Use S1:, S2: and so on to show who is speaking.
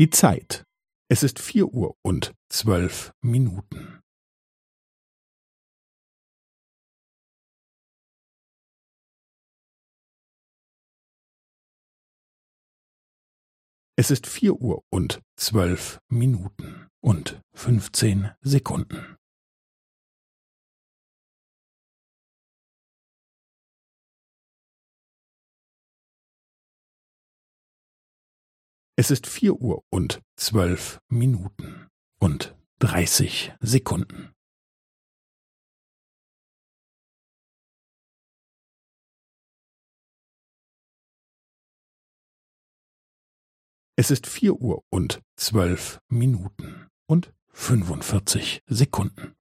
S1: Die Zeit. Es ist vier Uhr und zwölf Minuten. Es ist vier Uhr und zwölf Minuten und fünfzehn Sekunden. Es ist vier Uhr und zwölf Minuten und dreißig Sekunden. Es ist vier Uhr und zwölf Minuten und fünfundvierzig Sekunden.